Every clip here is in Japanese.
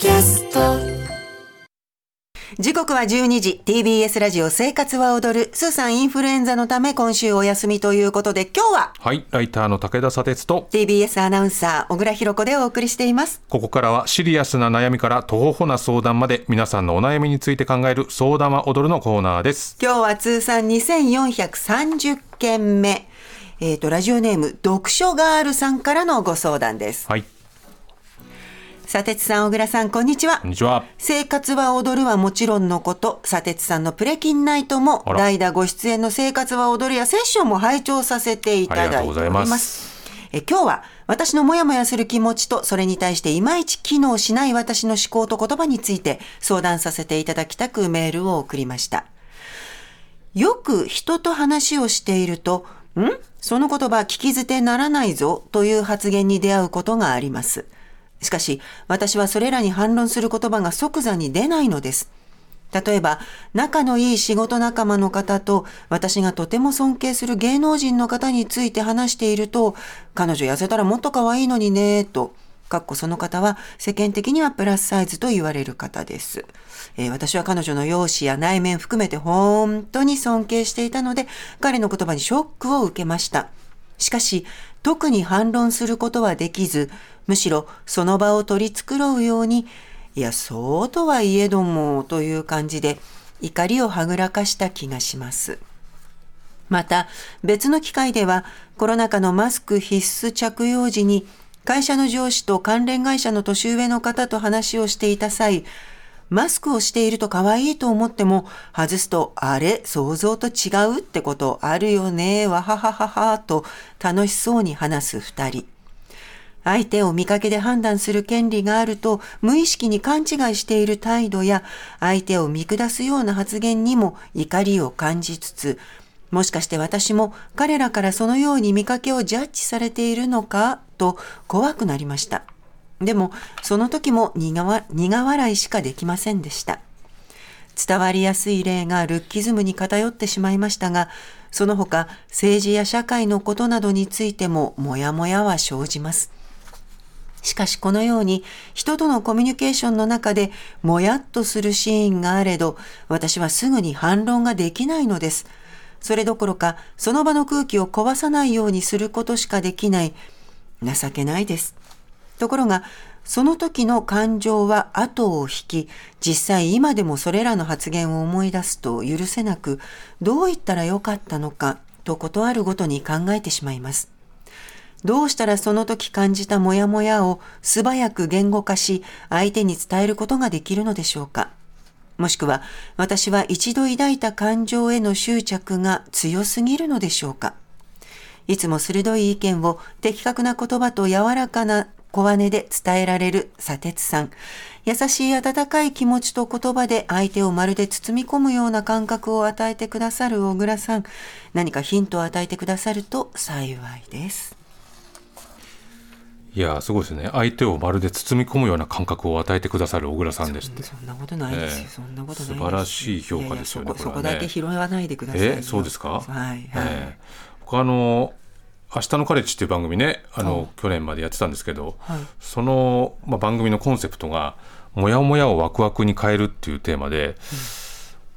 キャスト。時刻は12時。TBS ラジオ生活は踊る。スーさんインフルエンザのため今週お休みということで今日ははい、ライターの武田砂鉄と、TBS アナウンサー小倉弘子でお送りしています。ここからはシリアスな悩みから途方法な相談まで皆さんのお悩みについて考える相談は踊るのコーナーです。今日は通算2430件目。えっ、とラジオネーム読書ガールさんからのご相談です。はい、砂鉄さん小倉さんこんにちはこんにちは。生活は踊るはもちろんのこと、砂鉄さんのプレキンナイトも代打ご出演の生活は踊るやセッションも拝聴させていただいており。ますえ今日は私のモヤモヤする気持ちとそれに対していまいち機能しない私の思考と言葉について相談させていただきたくメールを送りました。よく人と話をしていると、ん？その言葉聞き捨てならないぞという発言に出会うことがあります。しかし、私はそれらに反論する言葉が即座に出ないのです。例えば、仲のいい仕事仲間の方と、私がとても尊敬する芸能人の方について話していると、彼女痩せたらもっと可愛いのにね、と、かっこその方は世間的にはプラスサイズと言われる方です。えー私は彼女の容姿や内面含めて本当に尊敬していたので、彼の言葉にショックを受けました。しかし、特に反論することはできず、むしろその場を取り繕うように、いや、そうとはいえども、という感じで、怒りをはぐらかした気がします。また別の機会ではコロナ禍のマスク必須着用時に会社の上司と関連会社の年上の方と話をしていた際マスクをしていると可愛いと思っても外すとあれ想像と違うってことあるよねわははははと楽しそうに話す二人相手を見かけで判断する権利があると無意識に勘違いしている態度や相手を見下すような発言にも怒りを感じつつもしかして私も彼らからそのように見かけをジャッジされているのかと怖くなりました。でもその時も苦笑いしかできませんでした。伝わりやすい例がルッキズムに偏ってしまいましたが、その他政治や社会のことなどについてもモヤモヤは生じます。しかしこのように人とのコミュニケーションの中でもやっとするシーンがあれど、私はすぐに反論ができないのです。それどころか、その場の空気を壊さないようにすることしかできない。情けないです。ところが、その時の感情は後を引き、実際今でもそれらの発言を思い出すと許せなく、どう言ったらよかったのか、とことあるごとに考えてしまいます。どうしたらその時感じたモヤモヤを素早く言語化し、相手に伝えることができるのでしょうか。もしくは、私は一度抱いた感情への執着が強すぎるのでしょうか。いつも鋭い意見を的確な言葉と柔らかな小金で伝えられる砂鉄さん。優しい温かい気持ちと言葉で相手をまるで包み込むような感覚を与えてくださる小倉さん。何かヒントを与えてくださると幸いです。いやー、すごいですね。相手をまるで包み込むような感覚を与えてくださる小倉さんですって。そんなことないですよ。ええそんなこと素晴らしい評価ですよねいやいやそこだけ拾わないでくださいよ。え、そうですか？はいはい。ええ僕あの、明日のカレッジっていう番組ね、あの、去年までやってたんですけど、はいその、まあ、番組のコンセプトが、もやもやをワクワクに変えるっていうテーマで、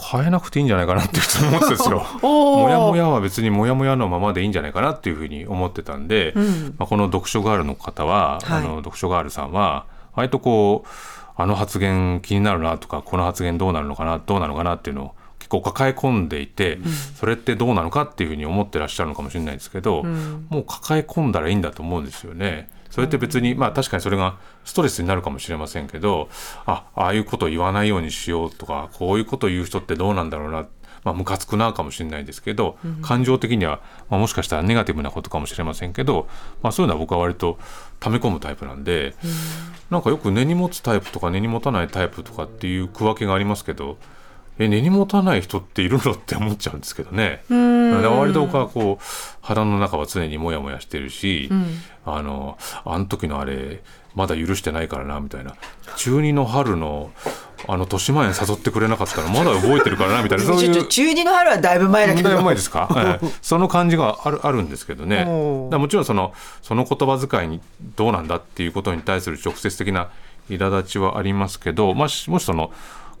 変えなくていいんじゃないかなっていつも思ってたんですよ。もやもやは別にもやもやのままでいいんじゃないかなっていうふうに思ってたんで、ん。まあ、この読書ガールの方は、はい。あの読書ガールさんは割とこうあの発言気になるなとかこの発言どうなるのかなどうなのかなっていうのを結構抱え込んでいて、それってどうなのかっていうふうに思ってらっしゃるのかもしれないですけど、もう抱え込んだらいいんだと思うんですよね。それって別に、まあ確かにそれがストレスになるかもしれませんけど、あ、ああいうことを言わないようにしようとか、こういうことを言う人ってどうなんだろうな。まあ、ムカつくなかもしれないですけど、感情的には、まあ、もしかしたらネガティブなことかもしれませんけど、まあ、そういうのは僕は割と溜め込むタイプなんで、なんかよく根に持つタイプとか根に持たないタイプとかっていう区分けがありますけどえ根に持たない人っているのって思っちゃうんですけどね。割と僕はこう腹の中は常にモヤモヤしてるし、あのあの時のあれまだ許してないからなみたいな。中二の春のあの豊島園誘ってくれなかったらまだ覚えてるからなみたいな。そういう。中二の春はだいぶ前だけど。だいぶ前ですか、ええ。その感じがあるあるんですけどね。もちろんそのその言葉遣いにどうなんだっていうことに対する直接的な苛立ちはありますけど、もしもしその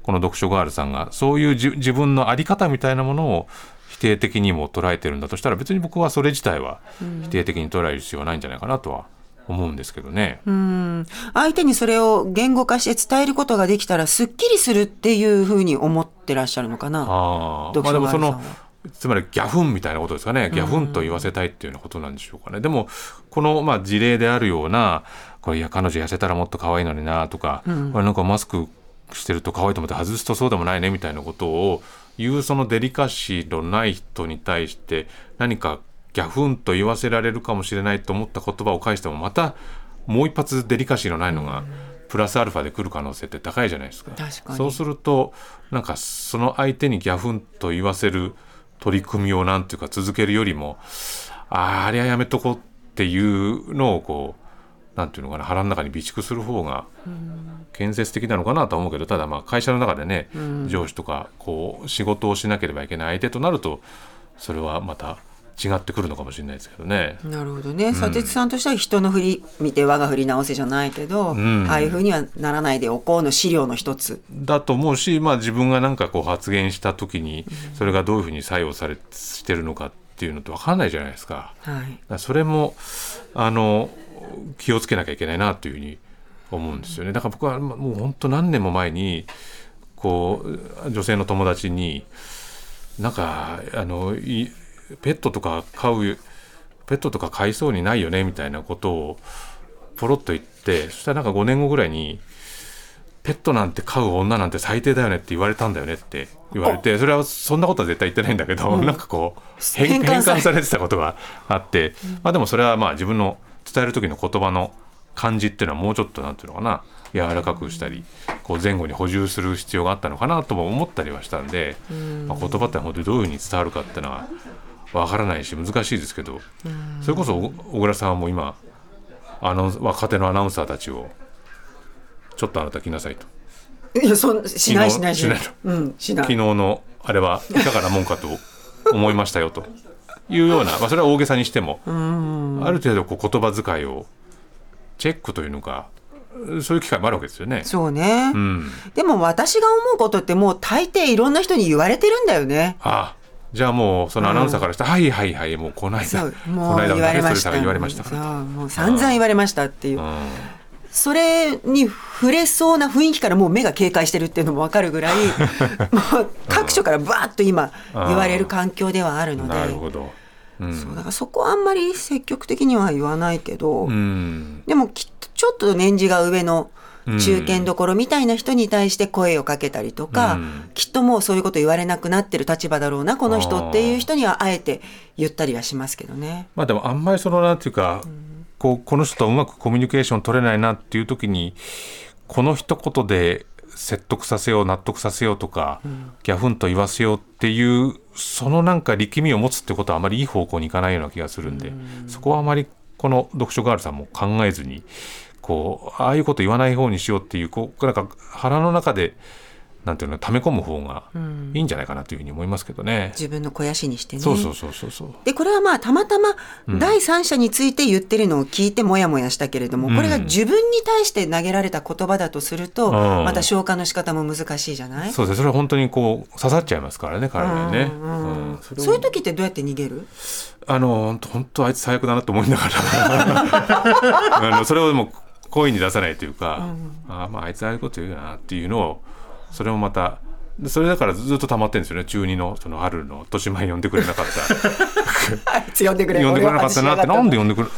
この読書ガールさんがそういうじ自分の在り方みたいなものを否定的にも捉えてるんだとしたら別に僕はそれ自体は否定的に捉える必要はないんじゃないかなとは思うんですけどね。うん。相手にそれを言語化して伝えることができたらすっきりするっていうふうに思ってらっしゃるのかな？ああ、まあでもそのつまりギャフンみたいなことですかね。ギャフンと言わせたいっていうようなことなんでしょうかね、でもこのまあ事例であるようなこれいや彼女痩せたらもっと可愛いのになとか、これなんかマスクしてると可愛いと思って外すとそうでもないねみたいなことを言うそのデリカシーのない人に対して何かギャフンと言わせられるかもしれないと思った言葉を返してもまたもう一発デリカシーのないのがプラスアルファで来る可能性って高いじゃないですか。かそうするとなんかその相手にギャフンと言わせる取り組みをなんていうか続けるよりもああれはやめとこうっていうのをこうなんていうのかな腹の中に備蓄する方が建設的なのかなとは思うけどただまあ会社の中でね、上司とかこう仕事をしなければいけない相手となるとそれはまた違ってくるのかもしれないですけどね。なるほどね。佐哲さんとしては人の振り見て我が振り直せじゃないけど、んああいうふうにはならないでおこうの資料の一つ。だと思うし、まあ、自分が何かこう発言した時にそれがどういうふうに作用されしてるのかっていうのって分かんないじゃないですか。はい。それもあの気をつけなきゃいけないなというふうに思うんですよね。だから僕はまもう本当何年も前にこう女性の友達になんかあのいペットとか飼うペットとか飼いそうにないよねみたいなことをポロッと言ってそしたらなんか5年後ぐらいにペットなんて飼う女なんて最低だよねって言われたんだよねって言われてそれはそんなことは絶対言ってないんだけど、なんかこう変変変換され換されてたことがあって、まあでもそれはまあ自分の伝える時の言葉の感じっていうのはもうちょっとなんていうのかな柔らかくしたりこう前後に補充する必要があったのかなとも思ったりはしたんで、まあ、言葉って本当にどういうふうに伝わるかっていうのはわからないし難しいですけど、それこそ小小倉さんはもう今あの若手のアナウンサーたちをちょっとあなた来なさいと。いや、そん、しないしないしない。うん、しない。昨日のあれはいかがなもんかと思いましたよというような、まあ、それは大げさにしてもある程度こう言葉遣いをチェックというのかそういう機会もあるわけですよね。そうね。うん、でも私が思うことってもう大抵いろんな人に言われてるんだよね。あじゃあもうそのアナウンサーからしたら、はいはいはいもうこの間こもうの間言われました。それ言われましたからもう散々言われましたっていうう。んそれに触れそうな雰囲気からもう目が警戒してるっていうのも分かるぐらい、もう各所からバーッと今言われる環境ではあるので、なるほど。うん。そうだからそこはあんまり積極的には言わないけど、うん。でもきっとちょっと年次が上の中堅どころみたいな人に対して声をかけたりとか、うん。きっともうそういうこと言われなくなってる立場だろうなこの人っていう人にはあえて言ったりはしますけどね。まあでもあんまりそのなんていうか、こうこの人とうまくコミュニケーション取れないなっていう時にこの一言で説得させよう納得させようとか、ギャフンと言わせようっていうそのなんか力みを持つってことはあまりいい方向にいかないような気がするんで、そこはあまりこの読書ガールさんも考えずにこうああいうこと言わない方にしようっていうこうなんか腹の中でなんていうの溜め込む方がいいんじゃないかなというふうに思いますけどね。自分の肥やしにしてね。そうそうそうそうそう。でこれはまあたまたま第三者について言ってるのを聞いてもやもやしたけれども、これが自分に対して投げられた言葉だとすると、うん。また消化の仕方も難しいじゃない、そうです。ねそれは本当にこう刺さっちゃいますからね体にね。うんうんうん。それをそういう時ってどうやって逃げる？あの本当あいつ最悪だなと思いながら。あのそれをでも声に出さないというか、あーまああいつああいうこと言うよなっていうのをそれもまたでそれだからずっと溜まってるんですよね。中二のその春の年前呼んでくれなかった。あいつ呼んでくれ呼んでくれなかったなって。なんで呼呼んでくれ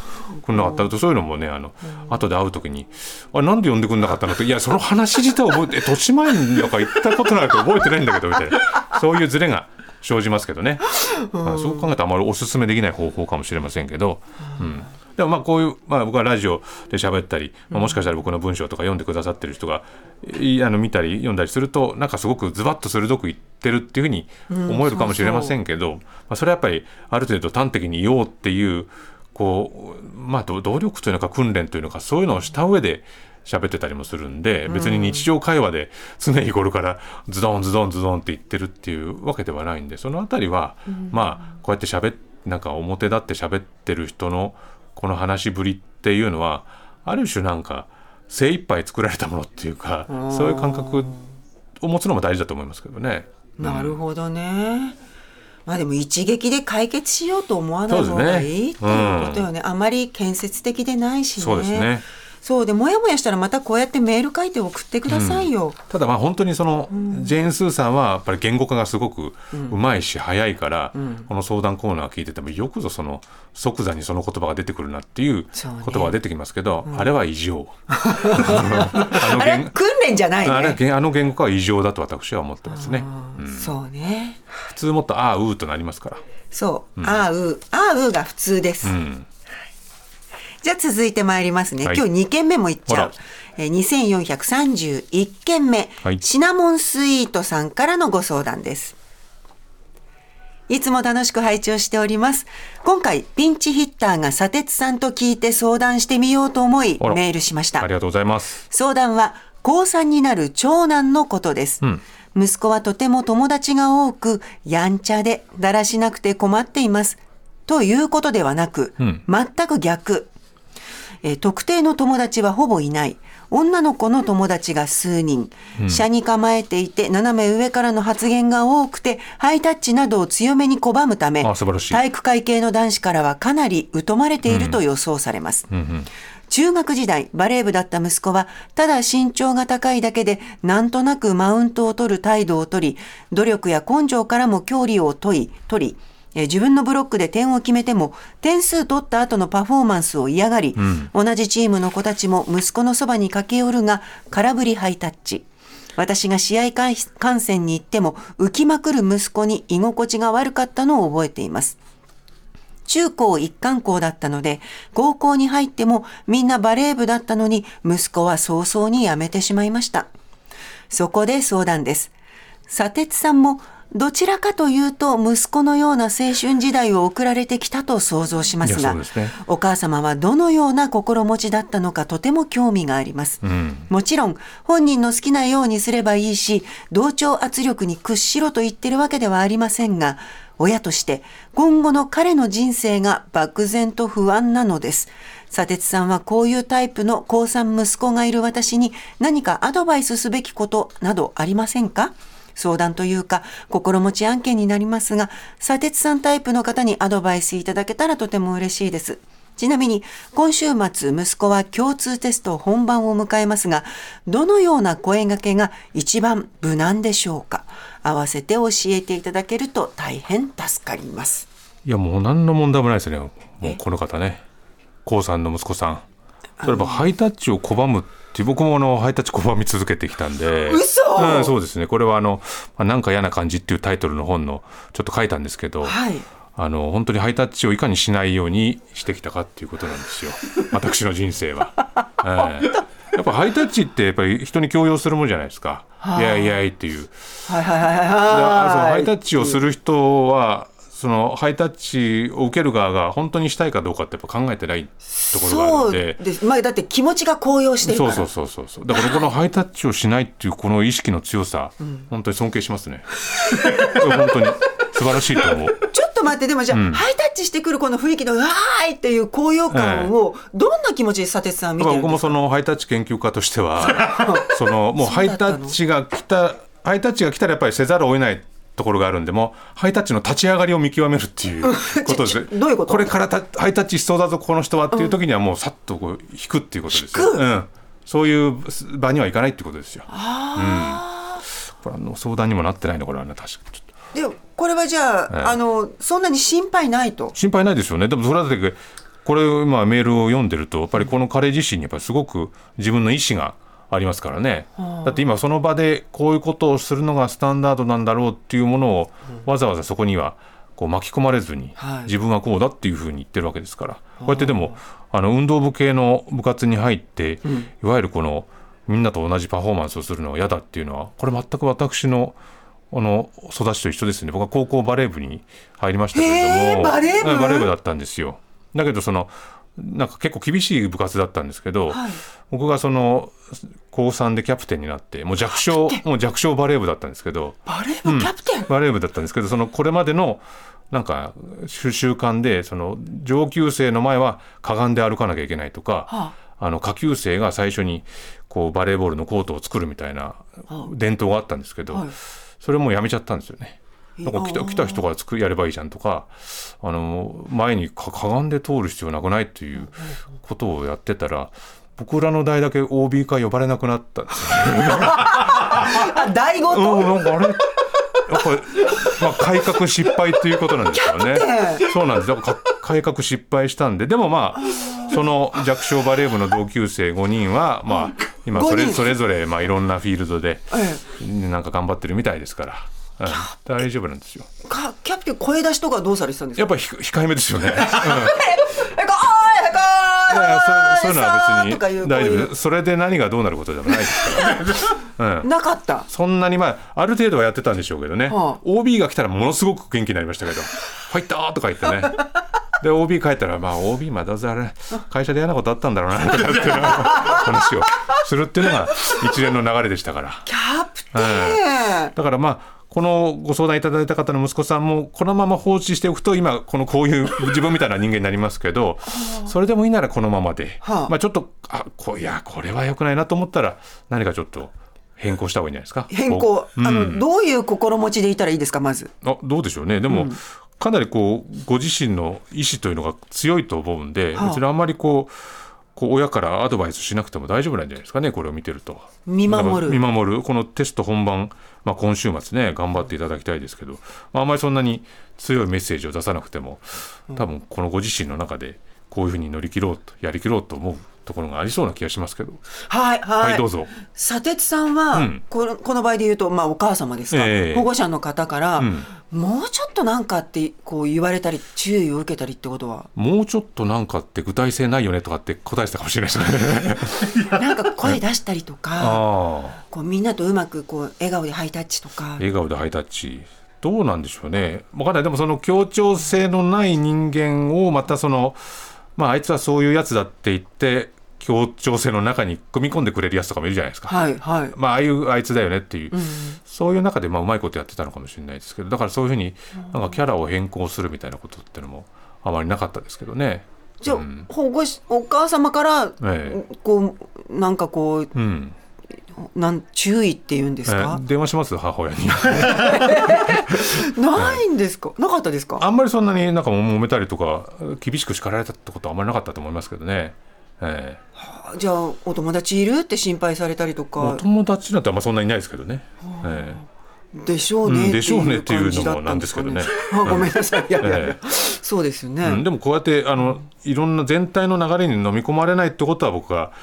くれなかった？のとそういうのもねあの、後で会う時に「あれなんで呼んでくれなかったの?」って「いやその話自体覚えてえ年前になんか言ったことないと覚えてないんだけど」みたいな。そういうズレが生じますけどね、まあそう考えたらあまりおすすめできない方法かもしれませんけど、うん、でもまあこういう、まあ、僕はラジオで喋ったり、まあもしかしたら僕の文章とか読んでくださってる人がいあの見たり読んだりするとなんかすごくズバッと鋭く言ってるっていうふうに思えるかもしれませんけど、まあ、それはやっぱりある程度端的に言おうっていうこう、まあ、ど努力というのか訓練というのかそういうのをした上で喋ってたりもするんで別に日常会話で常日頃からズドンズドンズドンって言ってるっていうわけではないんでそのあたりは、まあこうやって喋っなんか表立って喋ってる人のこの話ぶりっていうのはある種なんか精一杯作られたものっていうかそういう感覚を持つのも大事だと思いますけどね。なるほどね。まあでも一撃で解決しようと思わない方がいい、っていうことよね、あまり建設的でないしね。そうですね。そうでもやもやしたらまたこうやってメール書いて送ってくださいよ、うん、ただまあ本当にその、うん、ジェーン・スーさんはやっぱり言語化がすごくうまいし早いから、うん、この相談コーナー聞いててもよくぞその即座にその言葉が出てくるなっていう言葉が出てきますけど、ね、あれは異常。あの言訓練じゃない、ね、あれあの言語化は異常だと私は思ってますね、そうね。普通もっとああうとなりますから。そう、ああうああうが普通です、じゃあ続いてまいりますね。はい、今日2件目もいっちゃう。えー、2431件目、はい、シナモンスイートさんからのご相談です。いつも楽しく拝聴しております。今回、ピンチヒッターが砂鉄さんと聞いて相談してみようと思い、メールしました。ありがとうございます。相談は、高3になる長男のことです。うん息子はとても友達が多く、やんちゃで、だらしなくて困っています。ということではなく、うん、全く逆。えー、特定の友達はほぼいない。女の子の友達が数人、うん、車に構えていて斜め上からの発言が多くてハイタッチなどを強めに拒むため体育会系の男子からはかなり疎まれていると予想されます、うんうん。うん中学時代、バレー部だった息子は、ただ身長が高いだけで、なんとなくマウントを取る態度を取り、努力や根性からも距離を問い、取り、え自分のブロックで点を決めても点数取った後のパフォーマンスを嫌がり、うん、同じチームの子たちも息子のそばに駆け寄るが空振りハイタッチ。私が試合観戦に行っても浮きまくる息子に居心地が悪かったのを覚えています。中高一貫校だったので高校に入ってもみんなバレー部だったのに息子は早々に辞めてしまいました。そこで相談です。砂鉄さんもどちらかというと息子のような青春時代を送られてきたと想像しますが、ね、お母様はどのような心持ちだったのかとても興味があります、うん、もちろん本人の好きなようにすればいいし同調圧力に屈しろと言ってるわけではありませんが親として今後の彼の人生が漠然と不安なのです。砂鉄さんはこういうタイプの高3息子がいる私に何かアドバイスすべきことなどありませんか？相談というか心持ち案件になりますが、砂鉄さんタイプの方にアドバイスいただけたらとても嬉しいです。ちなみに今週末息子は共通テスト本番を迎えますがどのような声掛けが一番無難でしょうか？合わせて教えていただけると大変助かります。いやもう何の問題もないですね。もうこの方ね。高さんの息子さんそれはハイタッチを拒むって僕もあのハイタッチ拒み続けてきたんで嘘、うん、そうですねこれはあの「まあ、なんか嫌な感じ」っていうタイトルの本のちょっと書いたんですけど、はい、あの本当にハイタッチをいかにしないようにしてきたかっていうことなんですよ 私の人生は。えーやっぱハイタッチってやっぱり人に強要するもんじゃないですか。いやいやいっていう。はいはいはいはい。ハイタッチをする人はそのハイタッチを受ける側が本当にしたいかどうかってやっぱ考えてないところがあるんで。そうです。まあ、だって気持ちが高揚してるそうそうそうそうそう。だからこのハイタッチをしないっていうこの意識の強さ、うん、本当に尊敬しますね。本当に。素晴らしいと思う。ちょっと待ってでもじゃあ、うん、ハイタッチしてくるこの雰囲気の「わーい!」っていう高揚感をどんな気持ちで佐哲さん見てるんですか？僕もそのハイタッチ研究家としては そのもうハイタッチが来たハイタッチが来たらやっぱりせざるを得ないところがあるんでもハイタッチの立ち上がりを見極めるっていう ことです。どういうこと？これからハイタッチしそうだぞこの人はっていう時にはもうさっとこう引くっていうことですよ、うん、そういう場にはいかないってことですよ。あうん、これの相談にもなってないのこれはね確か。ちょっと。でこれはじゃあええ、あのそんなに心配ないと？心配ないですよね。でもそれはだってこれ今メールを読んでるとやっぱりこの彼自身にやっぱりすごく自分の意思がありますからね、だって今その場でこういうことをするのがスタンダードなんだろうっていうものをわざわざそこにはこう巻き込まれずに自分はこうだっていうふうに言ってるわけですから、こうやってでもあの運動部系の部活に入って、いわゆるこのみんなと同じパフォーマンスをするのは嫌だっていうのはこれ全く私のあの育ちと一緒ですね。僕は高校バレー部に入りましたけれども。バレー部？バレー部だったんですよ。だけどそのなんか結構厳しい部活だったんですけど、はい、僕がその高3でキャプテンになってもう弱小もう弱小バレー部だったんですけどバレー部キャプテン、うん、バレー部だったんですけどそのこれまでのなんか習慣でその上級生の前はかがんで歩かなきゃいけないとか、はあ。あの下級生が最初にこうバレーボールのコートを作るみたいな伝統があったんですけど、はい。それもやめちゃったんですよね。えなんか来た来た人が作るやればいいじゃんとかあの前にかかがんで通る必要なくないっていうことをやってたら僕らの代だけ OB 会呼ばれなくなったんですよごと、うん、なんかあれ？やっぱ、まあ、改革失敗ということなんですよね。そうなんです。だか改革失敗したんで、でもまあ、その弱小バレー部の同級生5人は、まあ、今それ5人。それぞれ、まあ、いろんなフィールドで、え。なんか頑張ってるみたいですから、うん、大丈夫なんですよ。え、かキャプテン声出しとかどうされてたんですか？やっぱひ控えめですよね。うんそういうのは別に大丈夫それで何がどうなることでもないですから、うん、なかったそんなにまあある程度はやってたんでしょうけどね、はあ OB が来たらものすごく元気になりましたけど「ファイター!」とか言ってねで OB 帰ったらまあ OB まあどうせあれ会社で嫌なことあったんだろうなとかっていう話をするっていうのが一連の流れでしたからキャプテン、だからまあこのご相談いただいた方の息子さんもこのまま放置しておくと今このこういう 自分みたいな人間になりますけどそれでもいいならこのままで、はあ。まあちょっとあこいやこれは良くないなと思ったら何かちょっと変更した方がいいんじゃないですか？変更、こうあのうんどういう心持ちでいたらいいですかまず？あどうでしょうね。でも、かなりこうご自身の意思というのが強いと思うんで、はあ。別にあんまりこうこう親からアドバイスしなくても大丈夫なんじゃないですかねこれを見てると。見守る。見守る。このテスト本番、まあ、今週末ね頑張っていただきたいですけど、まあ、あんまりそんなに強いメッセージを出さなくても多分このご自身の中でこういうふうに乗り切ろうとやりきろうと思うところがありそうな気がしますけど。はいはい、はいどうぞ。砂鉄さんは、うん。このこの場合で言うと、まあ、お母様ですか、ええ。保護者の方から、うん。もうちょっとなんかってこう言われたり注意を受けたりってことは？もうちょっとなんかって具体性ないよねとかって答えてたかもしれないですね。なんか声出したりとかあこうみんなとうまくこう笑顔でハイタッチとか。笑顔でハイタッチ。どうなんでしょうね。分かんない。でもその協調性のない人間をまたそのまああいつはそういうやつだって言って協調性の中に組み込んでくれるやつとかもいるじゃないですか。はいはい、まあ、ああいうあいつだよねっていう、うんそういう中でまあうまいことやってたのかもしれないですけどだからそういうふうになんかキャラを変更するみたいなことってのもあまりなかったですけどね。じゃあ、うん。保護しお母様から、え。こうなんかこううんなん注意っていうんですえか、電話します？母親に。ないんですか？なかったですか？あんまりそんなになんか揉めたりとか厳しく叱られたってことはあんまりなかったと思いますけどね。ええじゃあお友達いるって心配されたりとおか友達なんてあんまそんなにいないですけどね。えでしょうね、うんでしょうねっていうのも感じだったですかなんです あごめんなさい。いやいや、えそうですよね、えうん、でもこうやってあのいろんな全体の流れに飲み込まれないってことは僕は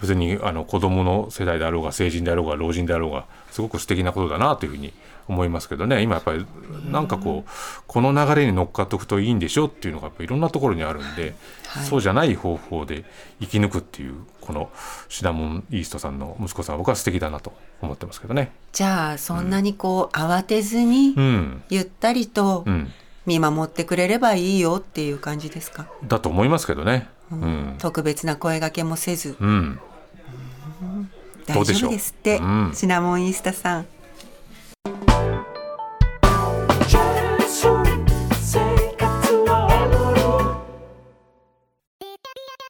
別にあの子供の世代であろうが成人であろうが老人であろうがすごく素敵なことだなというふうに思いますけどね。今やっぱりなんかこうこの流れに乗っかっておくといいんでしょっていうのがやっぱいろんなところにあるんで、はい。そうじゃない方法で生き抜くっていうこのシナモンイーストさんの息子さんは僕は素敵だなと思ってますけどね。じゃあそんなにこう慌てずにうん、ゆったりとうん。見守ってくれればいいよっていう感じですか、だと思いますけどね。うん、特別な声掛けもせず。うん、大丈でしょう夫ですって、うん。シナモンイースタさん。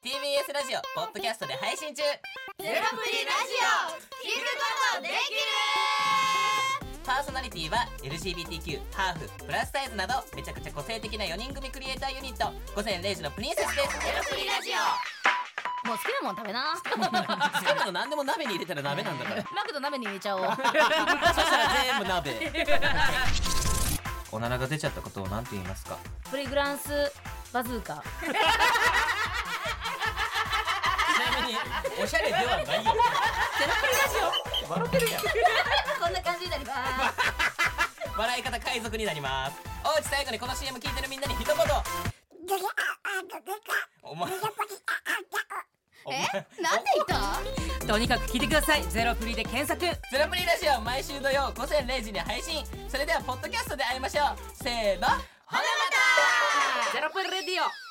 TBS ラジオポッドキャストで配信中。ゼロプリラジオ聞くことできる。パーソナリティは LGBTQ ハーフプラスサイズなどめちゃくちゃ個性的な4人組クリエイターユニット。午前0時のプリンセスです。ゼロプリラジオもう好きなもん食べな。好きなの何でも鍋に入れたら鍋なんだから。マクド鍋に入れちゃおう。そしたら全部鍋。おならが出ちゃったことを何て言いますか？プリグランスバズーカ。ちなみにおしゃれではないよ。ゼロプリラジオ。笑ってるやん。こんな感じになります。笑い方海賊になります。おうち最後にこの CM 聞いてるみんなに一言。お前お前 なんで言った？とにかく聞いてください。ゼロプリで検索。ゼロプリラジオ毎週土曜午前0時に配信。それではポッドキャストで会いましょう。せーの。ほなまた。ゼロプリレディオ